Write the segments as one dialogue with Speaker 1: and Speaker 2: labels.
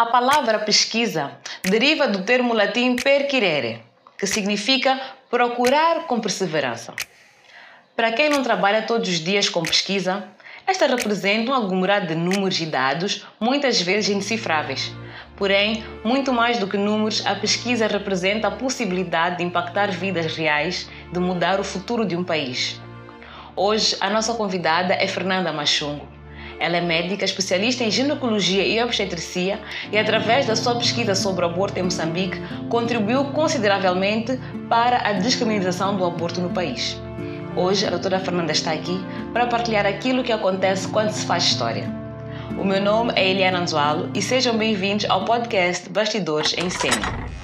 Speaker 1: A palavra pesquisa deriva do termo latim perquirere, que significa procurar com perseverança. Para quem não trabalha todos os dias com pesquisa, esta representa um aglomerado de números e dados, muitas vezes indecifráveis. Porém, muito mais do que números, a pesquisa representa a possibilidade de impactar vidas reais, de mudar o futuro de um país. Hoje, a nossa convidada é Fernanda Machungo. Ela é médica especialista em ginecologia e obstetricia e, através da sua pesquisa sobre o aborto em Moçambique, contribuiu consideravelmente para a descriminalização do aborto no país. Hoje, a doutora Fernanda está aqui para partilhar aquilo que acontece quando se faz história. O meu nome é Eliana Anzualo e sejam bem-vindos ao podcast Bastidores em Cena.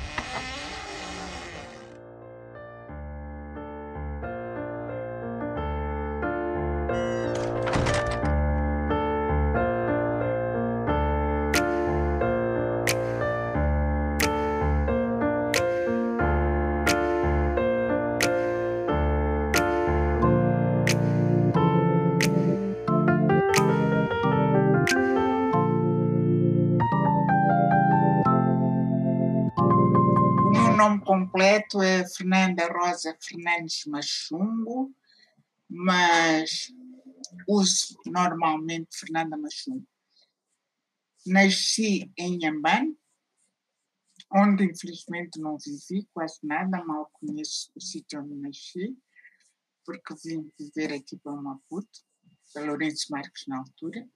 Speaker 2: Completo é Fernanda Rosa Fernandes Machungo, mas uso normalmente Fernanda Machungo. Nasci em Nhambane, onde infelizmente não vivi quase nada, mal conheço o sítio onde nasci, porque vim viver aqui para Maputo, para Lourenço Marques na altura.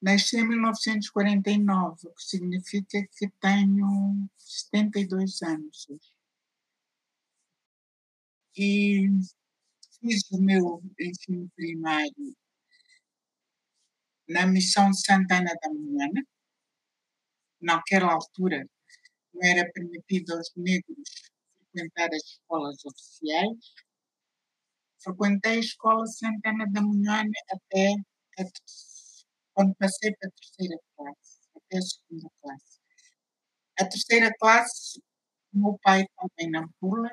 Speaker 2: Nasci em 1949, o que significa que tenho 72 anos hoje. E fiz o meu ensino primário na Missão Santana da Manhã. Naquela altura, não era permitido aos negros frequentar as escolas oficiais. Frequentei a Escola Santana da Manhã até a quando passei para a terceira classe, até a segunda classe. A terceira classe, meu pai estava em Nampula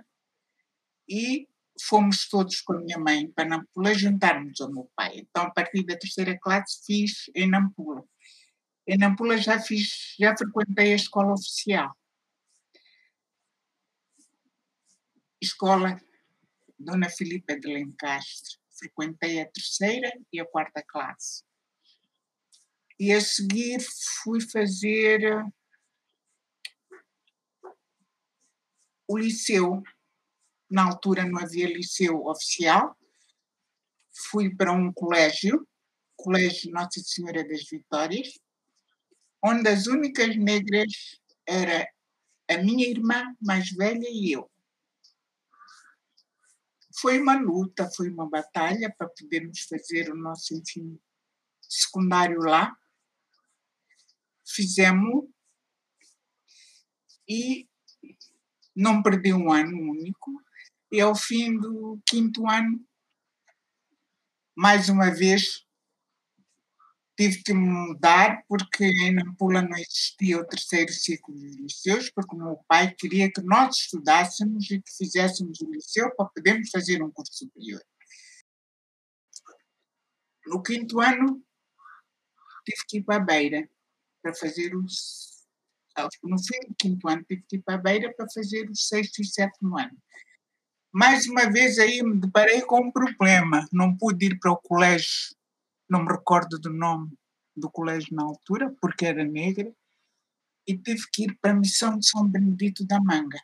Speaker 2: e fomos todos com a minha mãe para Nampula juntarmos ao meu pai. Então, a partir da terceira classe, fiz em Nampula. Em Nampula já fiz, já frequentei a escola oficial. Escola Dona Filipa de Lencastre. Frequentei a terceira e a quarta classe. E a seguir fui fazer o liceu. Na altura não havia liceu oficial. Fui para um colégio, Colégio Nossa Senhora das Vitórias, onde as únicas negras era a minha irmã mais velha e eu. Foi uma luta, foi uma batalha para podermos fazer o nosso ensino secundário lá fizemos e não perdi um ano único. E ao fim do quinto ano, mais uma vez, tive que mudar porque em Nampula não existia o terceiro ciclo de liceus, porque o meu pai queria que nós estudássemos e que fizéssemos o liceu para podermos fazer um curso superior. No quinto ano, tive que ir para a Beira para fazer os. No fim do quinto ano, tive que ir para a Beira para fazer o sexto e sétimo ano. Mais uma vez aí me deparei com um problema. Não pude ir para o colégio, não me recordo do nome do colégio na altura, porque era negra, e tive que ir para a missão de São Benedito da Manga,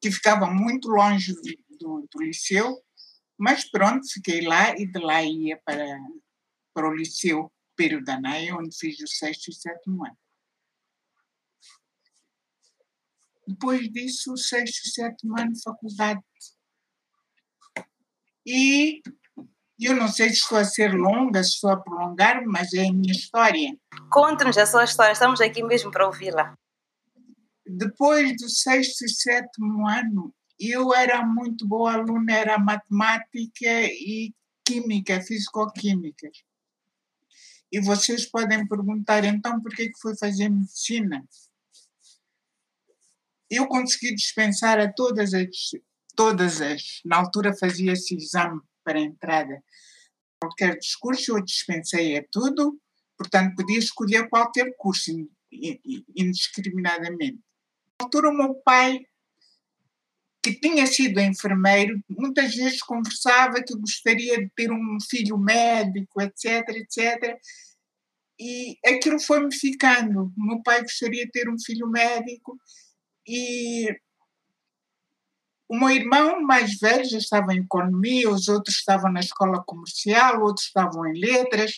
Speaker 2: que ficava muito longe do, do liceu, mas pronto, fiquei lá e de lá ia para, para o liceu Pero da Naia, onde fiz o sexto e sétimo ano. Depois disso, o sexto e sétimo ano, faculdade. E eu não sei se estou a ser longa, se estou a prolongar, mas é a minha história.
Speaker 1: Conte-nos a sua história, estamos aqui mesmo para ouvi-la.
Speaker 2: Depois do sexto e sétimo ano, eu era muito boa aluna, era matemática e química, físico-química. E vocês podem perguntar, então, por que, que foi fazer medicina? Eu consegui dispensar a todas as, todas as, na altura fazia-se exame para entrada, qualquer discurso, eu dispensei a tudo, portanto podia escolher qualquer curso, indiscriminadamente. Na altura, o meu pai, que tinha sido enfermeiro, muitas vezes conversava que gostaria de ter um filho médico, etc, etc. E aquilo foi-me ficando. O meu pai gostaria de ter um filho médico e o meu irmão mais velho já estava em economia, os outros estavam na escola comercial, outros estavam em letras.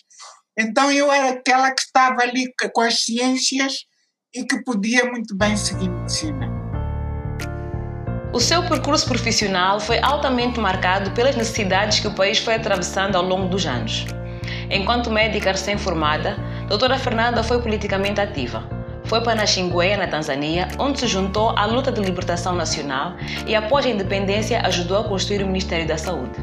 Speaker 2: Então eu era aquela que estava ali com as ciências e que podia muito bem seguir medicina.
Speaker 1: O seu percurso profissional foi altamente marcado pelas necessidades que o país foi atravessando ao longo dos anos. Enquanto médica recém-formada, doutora Fernanda foi politicamente ativa foi para Naxingueia, na Tanzânia, onde se juntou à luta de libertação nacional e, após a independência, ajudou a construir o Ministério da Saúde.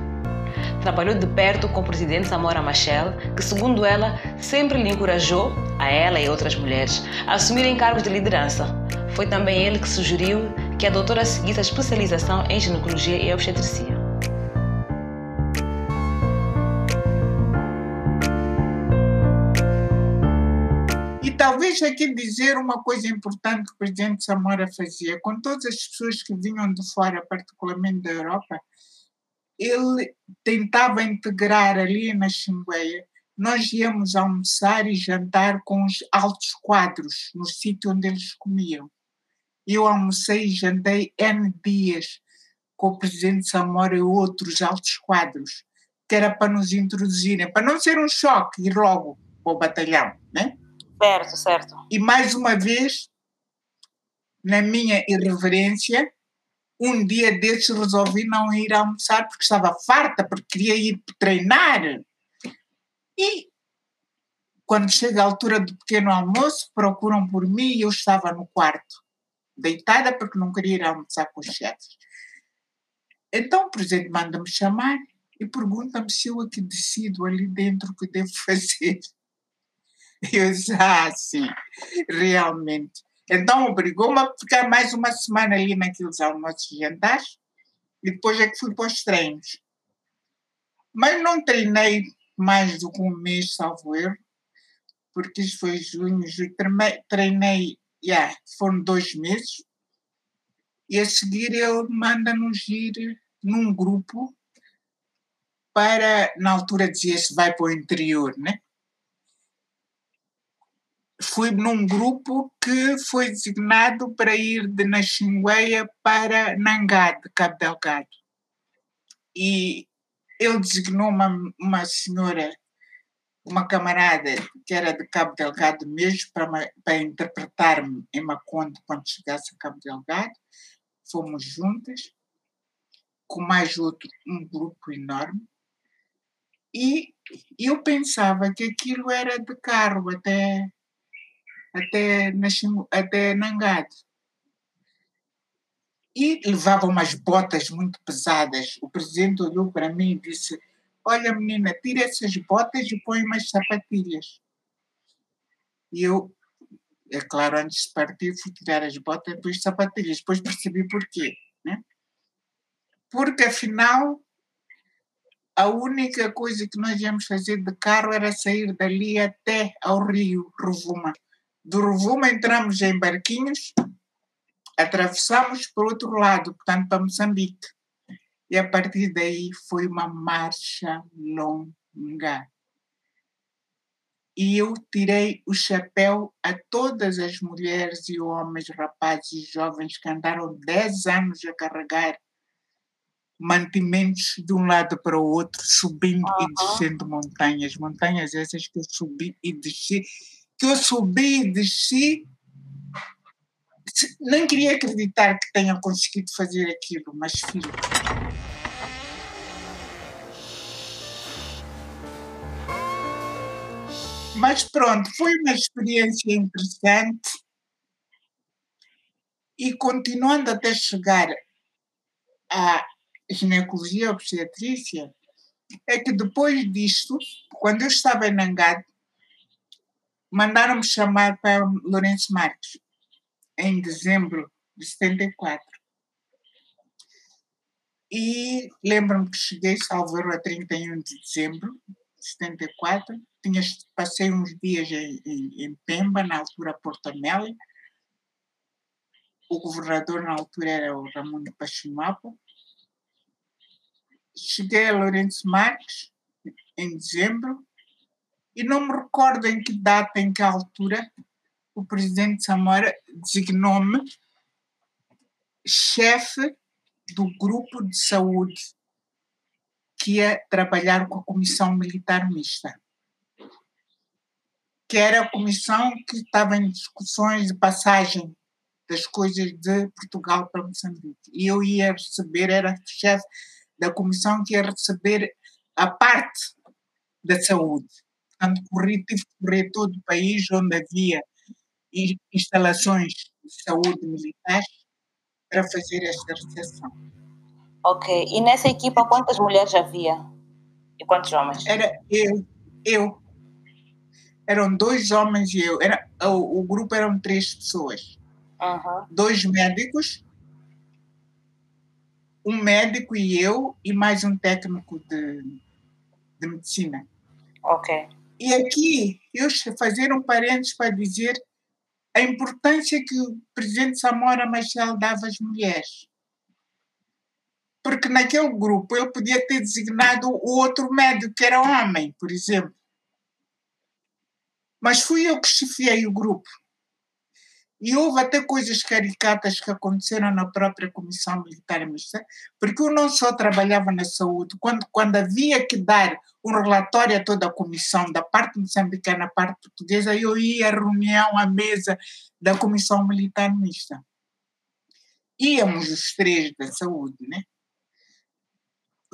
Speaker 1: Trabalhou de perto com o presidente Samora Machel, que, segundo ela, sempre lhe encorajou, a ela e outras mulheres, a assumirem cargos de liderança. Foi também ele que sugeriu que a doutora seguisse a especialização em ginecologia e obstetrícia.
Speaker 2: Talvez aqui dizer uma coisa importante que o presidente Samora fazia, com todas as pessoas que vinham de fora, particularmente da Europa, ele tentava integrar ali na Xingueia. Nós íamos almoçar e jantar com os altos quadros, no sítio onde eles comiam. Eu almocei e jantei N dias com o presidente Samora e outros altos quadros, que era para nos introduzirem, para não ser um choque ir logo para o batalhão, né?
Speaker 1: Certo, certo.
Speaker 2: E mais uma vez, na minha irreverência, um dia desses resolvi não ir almoçar porque estava farta, porque queria ir treinar. E quando chega a altura do pequeno almoço, procuram por mim e eu estava no quarto, deitada porque não queria ir almoçar com os chefes. Então o presidente manda-me chamar e pergunta-me se eu aqui decido ali dentro o que devo fazer. Eu disse, ah, sim, realmente. Então obrigou-me a ficar mais uma semana ali naqueles almoços jantares e depois é que fui para os treinos. Mas não treinei mais do que um mês, salvo erro, porque isso foi junho, julho. Treinei, yeah, foram dois meses. E a seguir ele manda-nos ir num grupo para, na altura dizia-se, vai para o interior, né? Fui num grupo que foi designado para ir de Naxingueia para Nangade, Cabo Delgado. E ele designou uma, uma senhora, uma camarada que era de Cabo Delgado mesmo, para, para interpretar-me em Macondo quando chegasse a Cabo Delgado. Fomos juntas, com mais outro, um grupo enorme. E eu pensava que aquilo era de carro até até, até Nangade. E levava umas botas muito pesadas. O presidente olhou para mim e disse: Olha, menina, tira essas botas e põe umas sapatilhas. E eu, é claro, antes de partir, fui tirar as botas e depois sapatilhas. Depois percebi porquê. Né? Porque, afinal, a única coisa que nós íamos fazer de carro era sair dali até ao rio Rovuma. Do Rovuma entramos em barquinhos, atravessamos para o outro lado, portanto para Moçambique. E a partir daí foi uma marcha longa. E eu tirei o chapéu a todas as mulheres e homens, rapazes e jovens que andaram 10 anos a carregar mantimentos de um lado para o outro, subindo uhum. e descendo montanhas. Montanhas essas que eu subi e desci que eu subi desci. Nem queria acreditar que tenha conseguido fazer aquilo, mas fiz. Mas pronto, foi uma experiência interessante e continuando até chegar à ginecologia obstetrícia, é que depois disto, quando eu estava em Nangade, mandaram-me chamar para Lourenço Marques, em dezembro de 74. E lembro-me que cheguei, salvo a 31 de dezembro, 74. Tinha, passei uns dias em, em, em Pemba, na altura Porto Amélia. O governador na altura era o Ramon Pachimapo. Cheguei a Lourenço Marques em dezembro e não me recordo em que data, em que altura, o presidente Samora designou-me chefe do grupo de saúde que ia trabalhar com a Comissão Militar Mista, que era a comissão que estava em discussões de passagem das coisas de Portugal para Moçambique. E eu ia receber, era chefe da comissão que ia receber a parte da saúde. Portanto, corri, tive que correr todo o país onde havia instalações de saúde militares para fazer esta recepção.
Speaker 1: Ok. E nessa equipa quantas mulheres havia? E quantos homens?
Speaker 2: Era eu, eu. Eram dois homens e eu. Era, o, o grupo eram três pessoas.
Speaker 1: Uhum.
Speaker 2: Dois médicos, um médico e eu, e mais um técnico de, de medicina.
Speaker 1: Ok.
Speaker 2: E aqui, eu fazer um parênteses para dizer a importância que o presidente Samora Machel dava às mulheres. Porque naquele grupo ele podia ter designado o outro médico, que era homem, por exemplo. Mas fui eu que chefiei o grupo. E houve até coisas caricatas que aconteceram na própria Comissão Militar Mista, porque eu não só trabalhava na saúde, quando, quando havia que dar um relatório a toda a comissão, da parte moçambicana, da parte portuguesa, eu ia à reunião, à mesa da Comissão Militar Mista. Íamos os três da saúde, né?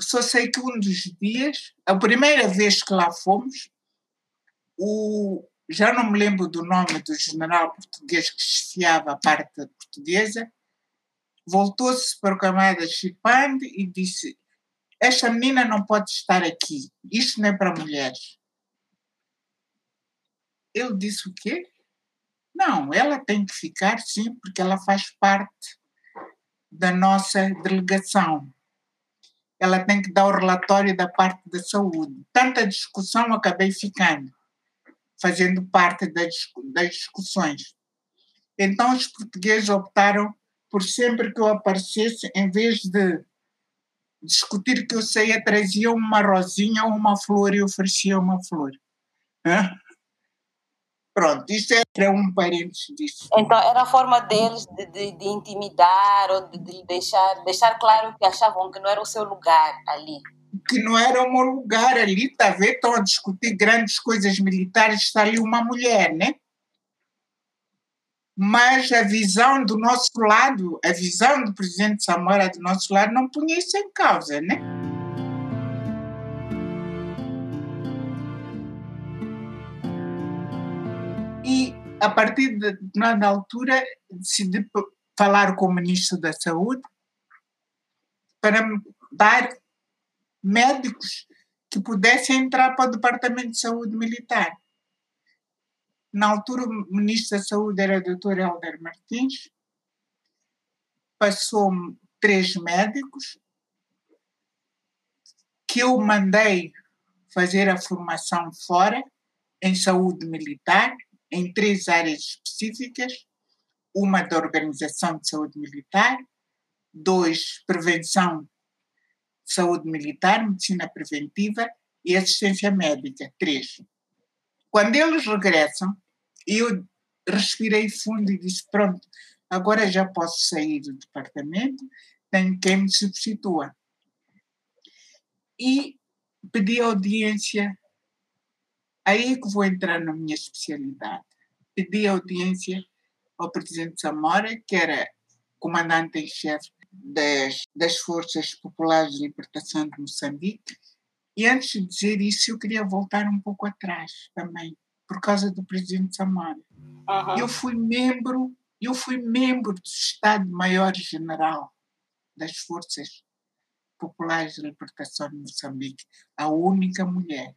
Speaker 2: Só sei que um dos dias, a primeira vez que lá fomos, o, já não me lembro do nome do general português que chefiava a parte portuguesa, voltou-se para o camarada Chipande e disse: Esta menina não pode estar aqui, isto não é para mulheres. Ele disse o quê? Não, ela tem que ficar, sim, porque ela faz parte da nossa delegação. Ela tem que dar o relatório da parte da saúde. Tanta discussão, acabei ficando fazendo parte das, das discussões. Então, os portugueses optaram por sempre que eu aparecesse, em vez de discutir que eu saía, trazia uma rosinha ou uma flor e oferecia uma flor. Pronto, isto era um parênteses disso.
Speaker 1: Então, era a forma deles de, de, de intimidar ou de, de, deixar, deixar claro que achavam que não era o seu lugar ali
Speaker 2: que não era o meu lugar ali, está a ver? Estão a discutir grandes coisas militares, está ali uma mulher, né? Mas a visão do nosso lado, a visão do presidente Samora do nosso lado, não punha isso em causa, né? E a partir de na altura decidi falar com o ministro da Saúde para me dar médicos que pudessem entrar para o Departamento de Saúde Militar. Na altura, o ministro da Saúde era o Dr. Helder Martins, passou-me três médicos que eu mandei fazer a formação fora, em saúde militar, em três áreas específicas: uma da organização de saúde militar, dois, prevenção saúde militar, medicina preventiva e assistência médica. Três. Quando eles regressam, eu respirei fundo e disse: pronto, agora já posso sair do departamento, tenho quem me substitua. E pedi audiência, aí que vou entrar na minha especialidade. Pedi audiência ao presidente Zamora, que era comandante em chefe das, das Forças Populares de Libertação de Moçambique. E antes de dizer isso, eu queria voltar um pouco atrás também, por causa do presidente Samara. Uhum. Eu fui membro, eu fui membro do Estado-Maior-General das Forças Populares de Libertação de Moçambique, a única mulher.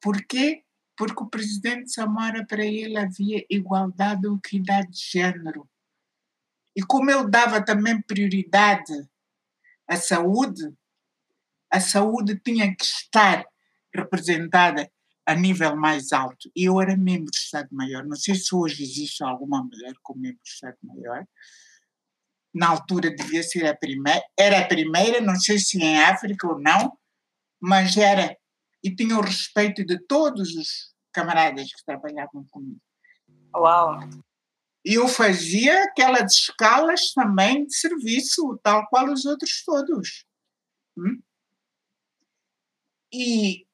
Speaker 2: Por quê? Porque o presidente Samara, para ele, havia igualdade ou equidade de género. E como eu dava também prioridade à saúde, a saúde tinha que estar representada a nível mais alto. E eu era membro do Estado-Maior. Não sei se hoje existe alguma mulher como membro do Estado-Maior. Na altura devia ser a primeira. Era a primeira, não sei se em África ou não, mas era. E tinha o respeito de todos os camaradas que trabalhavam comigo.
Speaker 1: Uau!
Speaker 2: E eu fazia aquelas escalas também de serviço, tal qual os outros todos. Hum? E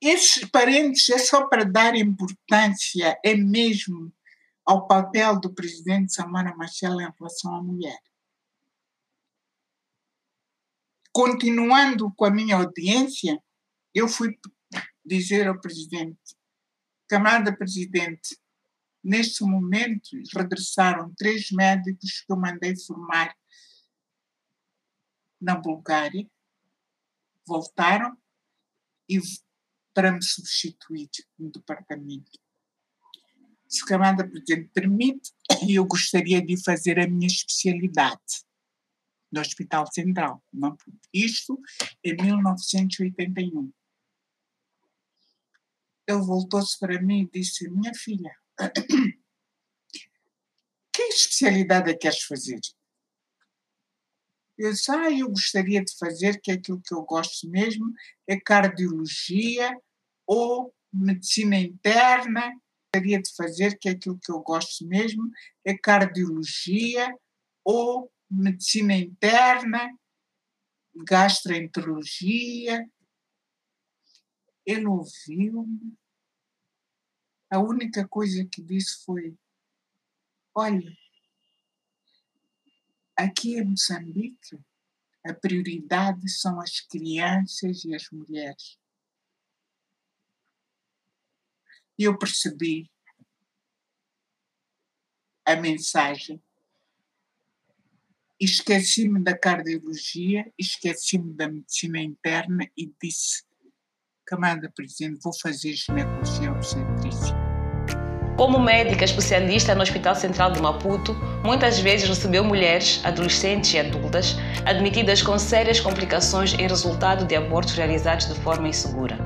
Speaker 2: esses parentes é só para dar importância, é mesmo, ao papel do presidente Samara Machel em relação à mulher. Continuando com a minha audiência, eu fui dizer ao presidente, camarada presidente, neste momento regressaram três médicos que eu mandei formar na Bulgária, voltaram e para me substituir no departamento. Se Camada Presidente permite, eu gostaria de fazer a minha especialidade no Hospital Central. Isto em 1981. Ele voltou-se para mim e disse: Minha filha, que especialidade é que queres fazer? Eu disse, ah, eu gostaria de fazer, que é aquilo que eu gosto mesmo, é cardiologia ou medicina interna. Gostaria de fazer, que é aquilo que eu gosto mesmo, é cardiologia ou medicina interna, gastroenterologia. Ele ouviu-me. A única coisa que disse foi: Olha, Aqui em Moçambique, a prioridade são as crianças e as mulheres. E eu percebi a mensagem. Esqueci-me da cardiologia, esqueci-me da medicina interna e disse: Camada Presidente, vou fazer ginecologia obstetrícia.
Speaker 1: Como médica especialista no Hospital Central de Maputo, muitas vezes recebeu mulheres, adolescentes e adultas admitidas com sérias complicações em resultado de abortos realizados de forma insegura.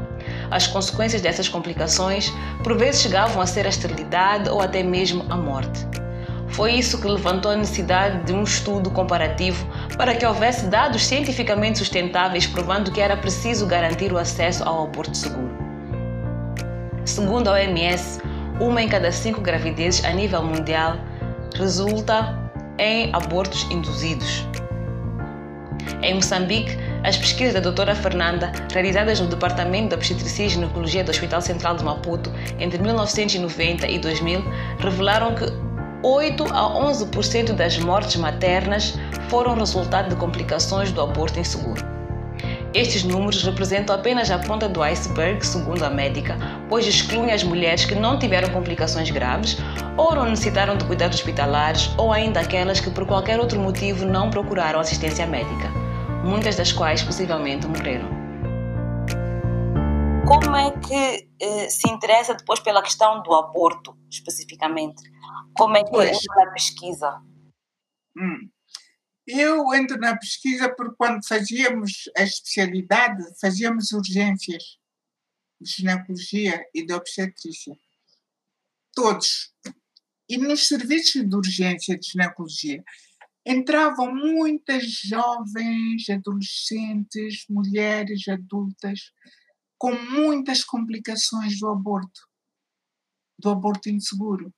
Speaker 1: As consequências dessas complicações por vezes chegavam a ser a esterilidade ou até mesmo a morte. Foi isso que levantou a necessidade de um estudo comparativo para que houvesse dados cientificamente sustentáveis provando que era preciso garantir o acesso ao aborto seguro. Segundo a OMS, uma em cada cinco gravidezes a nível mundial resulta em abortos induzidos. Em Moçambique, as pesquisas da doutora Fernanda, realizadas no Departamento de Obstetricia e Ginecologia do Hospital Central de Maputo entre 1990 e 2000, revelaram que 8 a 11% das mortes maternas foram resultado de complicações do aborto inseguro. Estes números representam apenas a ponta do iceberg, segundo a médica, pois excluem as mulheres que não tiveram complicações graves ou não necessitaram de cuidados hospitalares ou ainda aquelas que por qualquer outro motivo não procuraram assistência médica, muitas das quais possivelmente morreram. Como é que eh, se interessa depois pela questão do aborto, especificamente? Como é que é a pesquisa?
Speaker 2: Hum. Eu entro na pesquisa porque quando fazíamos a especialidade, fazíamos urgências de ginecologia e de obstetrícia. Todos. E nos serviços de urgência de ginecologia entravam muitas jovens, adolescentes, mulheres adultas com muitas complicações do aborto, do aborto inseguro.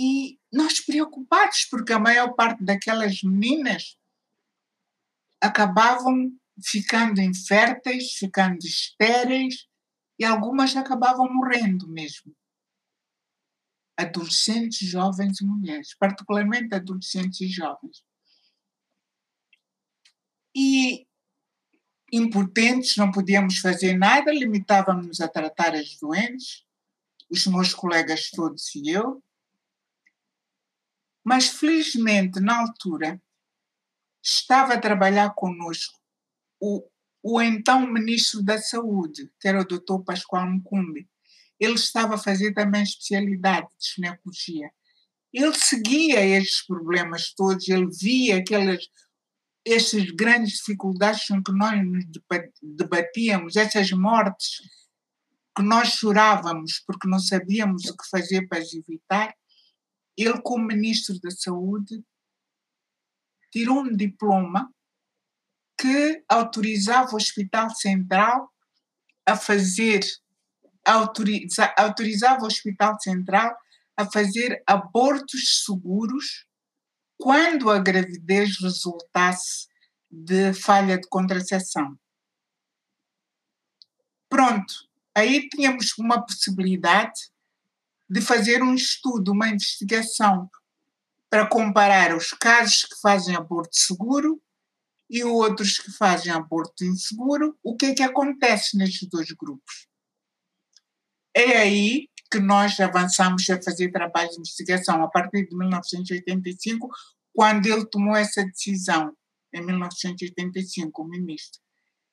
Speaker 2: E nós preocupados, porque a maior parte daquelas meninas acabavam ficando inférteis, ficando estéreis, e algumas acabavam morrendo mesmo. Adolescentes, jovens e mulheres, particularmente adolescentes e jovens. E impotentes, não podíamos fazer nada, limitávamos a tratar as doentes, os meus colegas todos e eu, mas, felizmente, na altura, estava a trabalhar conosco o, o então Ministro da Saúde, que era o Dr. Pascoal Mcumbi. Ele estava a fazer também especialidade de ginecologia. Ele seguia estes problemas todos, ele via aquelas. essas grandes dificuldades com que nós nos debatíamos, essas mortes que nós chorávamos porque não sabíamos o que fazer para as evitar, ele, como Ministro da Saúde, tirou um diploma que autorizava o Hospital Central a fazer, autoriza, autorizava o Hospital Central a fazer abortos seguros quando a gravidez resultasse de falha de contracepção. Pronto, aí tínhamos uma possibilidade de fazer um estudo, uma investigação, para comparar os casos que fazem aborto seguro e outros que fazem aborto inseguro, o que é que acontece nestes dois grupos. É aí que nós avançamos a fazer trabalhos de investigação, a partir de 1985, quando ele tomou essa decisão, em 1985, o ministro.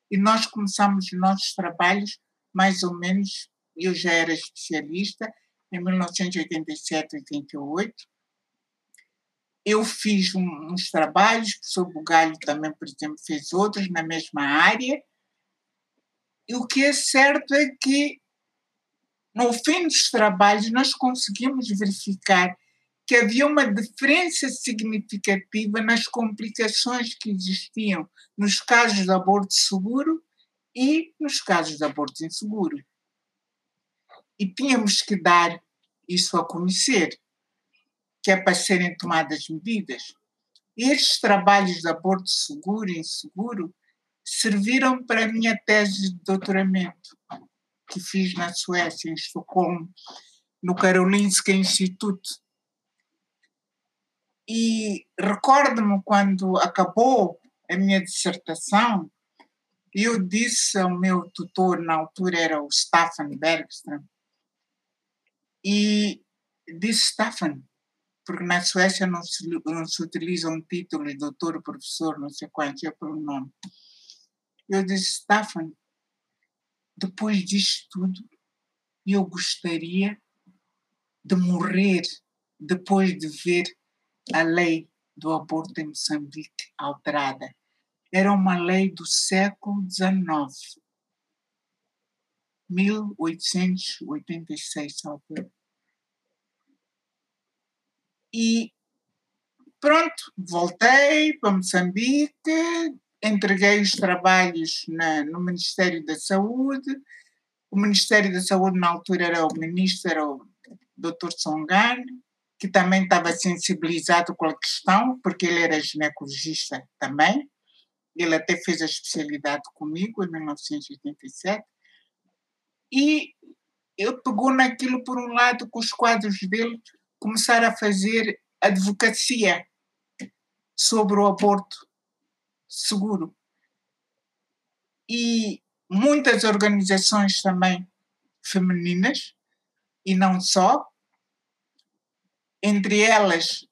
Speaker 2: E nós começamos os nossos trabalhos mais ou menos, eu já era especialista, em 1987, 88. Eu fiz um, uns trabalhos, o professor Bugalho também, por exemplo, fez outros na mesma área. E o que é certo é que, no fim dos trabalhos, nós conseguimos verificar que havia uma diferença significativa nas complicações que existiam nos casos de aborto seguro e nos casos de aborto inseguro. E tínhamos que dar isso a conhecer, que é para serem tomadas medidas. Estes trabalhos de aborto seguro e inseguro serviram para a minha tese de doutoramento, que fiz na Suécia, em Estocolmo, no Karolinska Institute. E recordo-me quando acabou a minha dissertação, eu disse ao meu tutor, na altura era o Staffan Bergström, e disse Staffan, porque na Suécia não se, não se utiliza um título de doutor, professor, não sei quanto, é pelo nome. Eu disse, Staffan, depois disto tudo, eu gostaria de morrer depois de ver a lei do aborto em Moçambique alterada era uma lei do século XIX, 1886, talvez. E pronto, voltei para Moçambique, entreguei os trabalhos na, no Ministério da Saúde. O Ministério da Saúde, na altura, era o ministro, era o Dr. Songane, que também estava sensibilizado com a questão, porque ele era ginecologista também. Ele até fez a especialidade comigo em 1987. E ele pegou naquilo, por um lado, com os quadros dele, começar a fazer advocacia sobre o aborto seguro. E muitas organizações também femininas, e não só, entre elas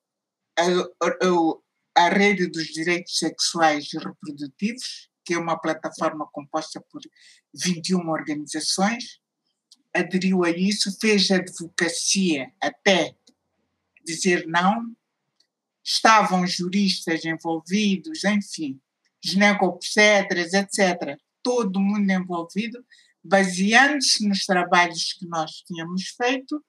Speaker 2: a, a, a Rede dos Direitos Sexuais e Reprodutivos, que é uma plataforma composta por 21 organizações, aderiu a isso, fez advocacia até dizer não, estavam juristas envolvidos, enfim, ginecobstetras, etc., todo mundo envolvido, baseando-se nos trabalhos que nós tínhamos feito,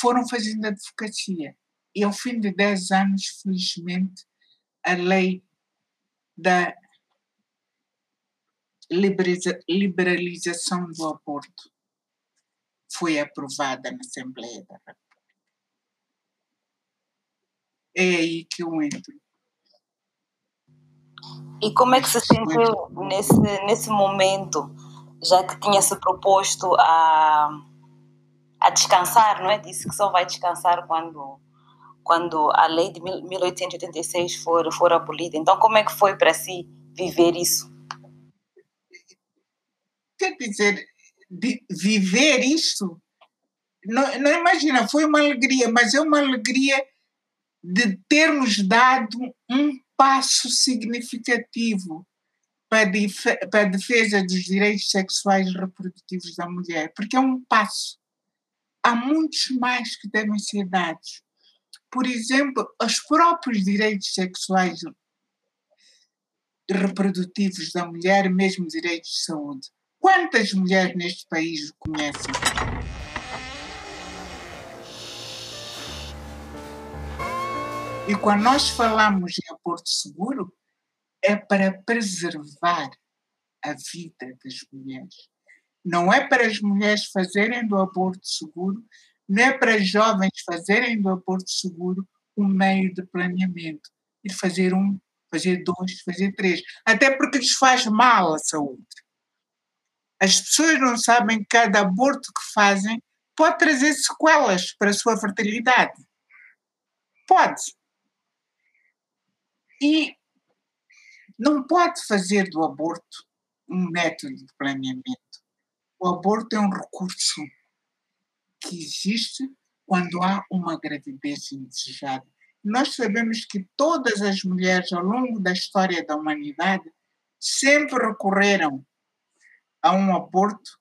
Speaker 2: foram fazendo advocacia. E ao fim de 10 anos, felizmente, a lei da liberalização do aborto foi aprovada na Assembleia da República. É aí que eu entro.
Speaker 1: E como é que se sentiu nesse, nesse momento, já que tinha se proposto a, a descansar, não é? Disse que só vai descansar quando quando a lei de 1886 for, for abolida. Então, como é que foi para si viver isso?
Speaker 2: Quer dizer, viver isso? Não, não imagina, foi uma alegria, mas é uma alegria de termos dado um passo significativo para, a defesa dos direitos sexuais e reprodutivos da mulher, porque é um passo. Há muitos mais que devem ser dados por exemplo, os próprios direitos sexuais reprodutivos da mulher, mesmo direitos de saúde. Quantas mulheres neste país conhecem? E quando nós falamos em aborto seguro, é para preservar a vida das mulheres. Não é para as mulheres fazerem do aborto seguro, não é para as jovens fazerem do aborto seguro um meio de planeamento. E fazer um, fazer dois, fazer três. Até porque lhes faz mal à saúde. As pessoas não sabem que cada aborto que fazem pode trazer sequelas para a sua fertilidade. Pode. E não pode fazer do aborto um método de planeamento. O aborto é um recurso que existe quando há uma gravidez indesejada. Nós sabemos que todas as mulheres ao longo da história da humanidade sempre recorreram a um aborto,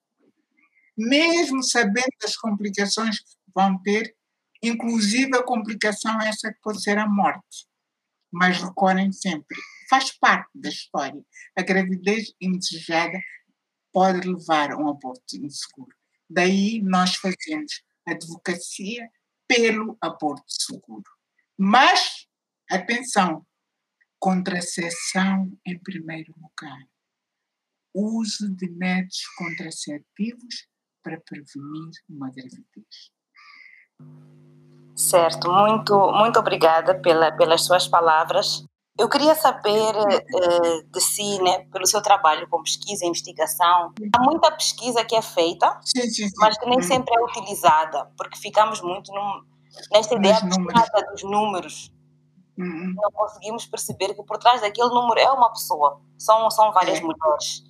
Speaker 2: mesmo sabendo das complicações que vão ter, inclusive a complicação essa que pode ser a morte. Mas recorrem sempre. Faz parte da história. A gravidez indesejada pode levar a um aborto inseguro. Daí nós fazemos advocacia pelo aborto seguro. Mas, atenção, contracepção em primeiro lugar. Uso de métodos contraceptivos para prevenir uma gravidez.
Speaker 3: Certo, muito, muito obrigada pela, pelas suas palavras. Eu queria saber uh, de si, né, pelo seu trabalho com pesquisa e investigação. Há muita pesquisa que é feita,
Speaker 2: sim, sim, sim.
Speaker 3: mas que nem sempre é utilizada, porque ficamos muito num, nesta ideia abstrata dos números. Uhum. Não conseguimos perceber que por trás daquele número é uma pessoa, são, são várias é. mulheres.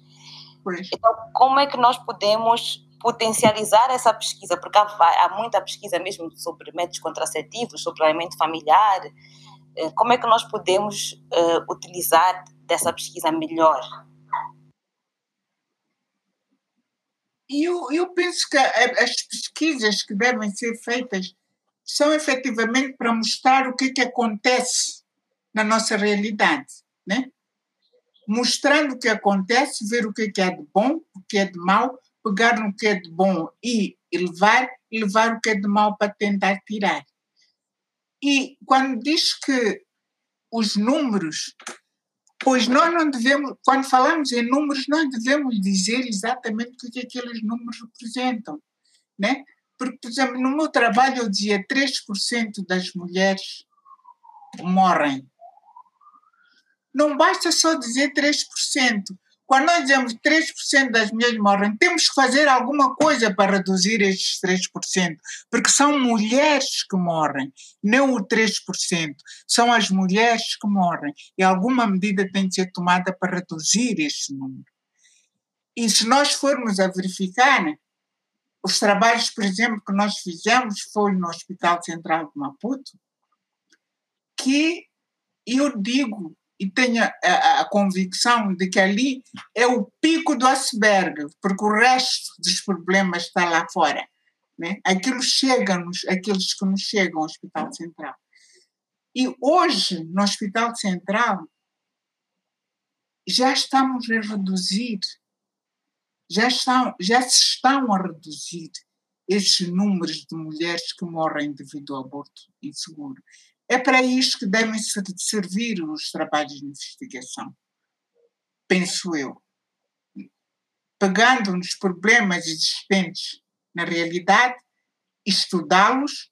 Speaker 3: Então, como é que nós podemos potencializar essa pesquisa? Porque há, há muita pesquisa mesmo sobre métodos contraceptivos, sobre alimento familiar, eh, como é que nós podemos uh, utilizar dessa pesquisa melhor?
Speaker 2: Eu, eu penso que as pesquisas que devem ser feitas são efetivamente para mostrar o que, é que acontece na nossa realidade, né? mostrando o que acontece, ver o que é de bom, o que é de mau, pegar no que é de bom e levar, e levar o que é de mau para tentar tirar. E quando diz que os números, pois nós não devemos, quando falamos em números, nós devemos dizer exatamente o que aqueles números representam, né? Porque, por exemplo, no meu trabalho eu dizia 3% das mulheres morrem. Não basta só dizer 3%. Quando nós dizemos 3% das mulheres morrem, temos que fazer alguma coisa para reduzir estes 3%, porque são mulheres que morrem, não o 3%. São as mulheres que morrem. E alguma medida tem de ser tomada para reduzir este número. E se nós formos a verificar, os trabalhos, por exemplo, que nós fizemos foi no Hospital Central de Maputo, que eu digo e tenho a, a, convicção de que ali é o pico do iceberg, porque o resto dos problemas está lá fora. Né? Aquilo chega-nos, aqueles que nos chegam ao Hospital Central. E hoje, no Hospital Central, já estamos a reduzir, já, estão, já se estão a reduzir esses números de mulheres que morrem devido ao aborto inseguro. É para isto que devem servir os trabalhos de investigação, penso eu. Pegando nos problemas existentes na realidade, estudá-los,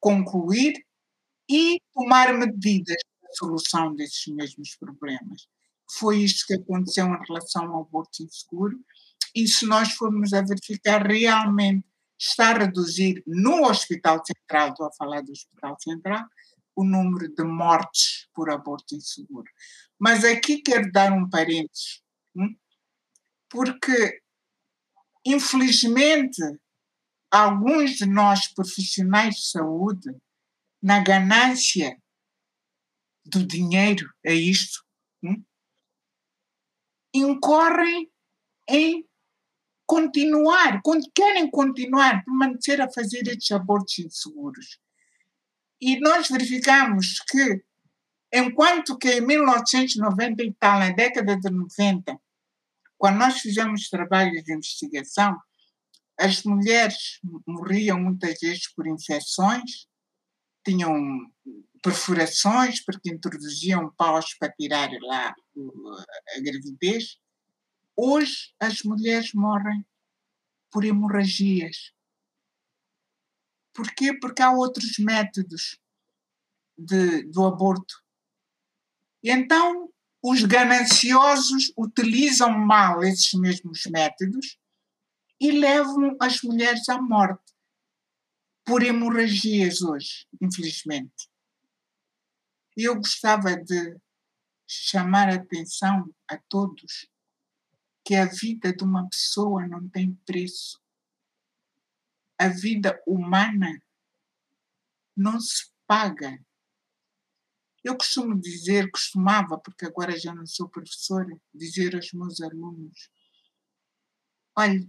Speaker 2: concluir e tomar medidas para a solução desses mesmos problemas. Foi isto que aconteceu em relação ao aborto inseguro, e se nós formos a verificar realmente está a reduzir no Hospital Central, estou a falar do Hospital Central, o número de mortes por aborto inseguro. Mas aqui quero dar um parênteses, hum? porque, infelizmente, alguns de nós, profissionais de saúde, na ganância do dinheiro, é isto, hum? incorrem em continuar, querem continuar, permanecer a fazer estes abortos inseguros. E nós verificamos que Enquanto que em 1990 e tal, na década de 90, quando nós fizemos trabalhos de investigação, as mulheres morriam muitas vezes por infecções, tinham perfurações, porque introduziam paus para tirar lá a gravidez. Hoje, as mulheres morrem por hemorragias. Por quê? Porque há outros métodos de, do aborto. Então, os gananciosos utilizam mal esses mesmos métodos e levam as mulheres à morte por hemorragias hoje, infelizmente. Eu gostava de chamar a atenção a todos que a vida de uma pessoa não tem preço. A vida humana não se paga. Eu costumo dizer, costumava, porque agora já não sou professora, dizer aos meus alunos: olha,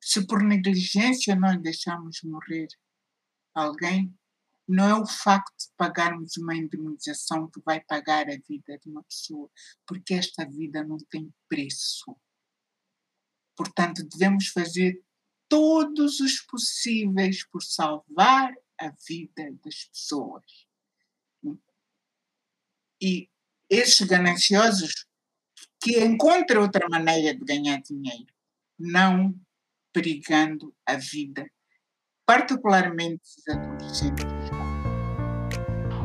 Speaker 2: se por negligência nós deixamos morrer alguém, não é o facto de pagarmos uma indemnização que vai pagar a vida de uma pessoa, porque esta vida não tem preço. Portanto, devemos fazer todos os possíveis por salvar a vida das pessoas. E esses gananciosos que encontram outra maneira de ganhar dinheiro, não perigando a vida, particularmente dos adolescentes.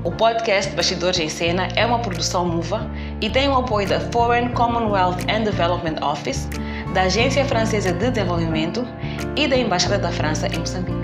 Speaker 1: O podcast Bastidores em Cena é uma produção MUVA e tem o apoio da Foreign Commonwealth and Development Office, da Agência Francesa de Desenvolvimento e da Embaixada da França em Moçambique.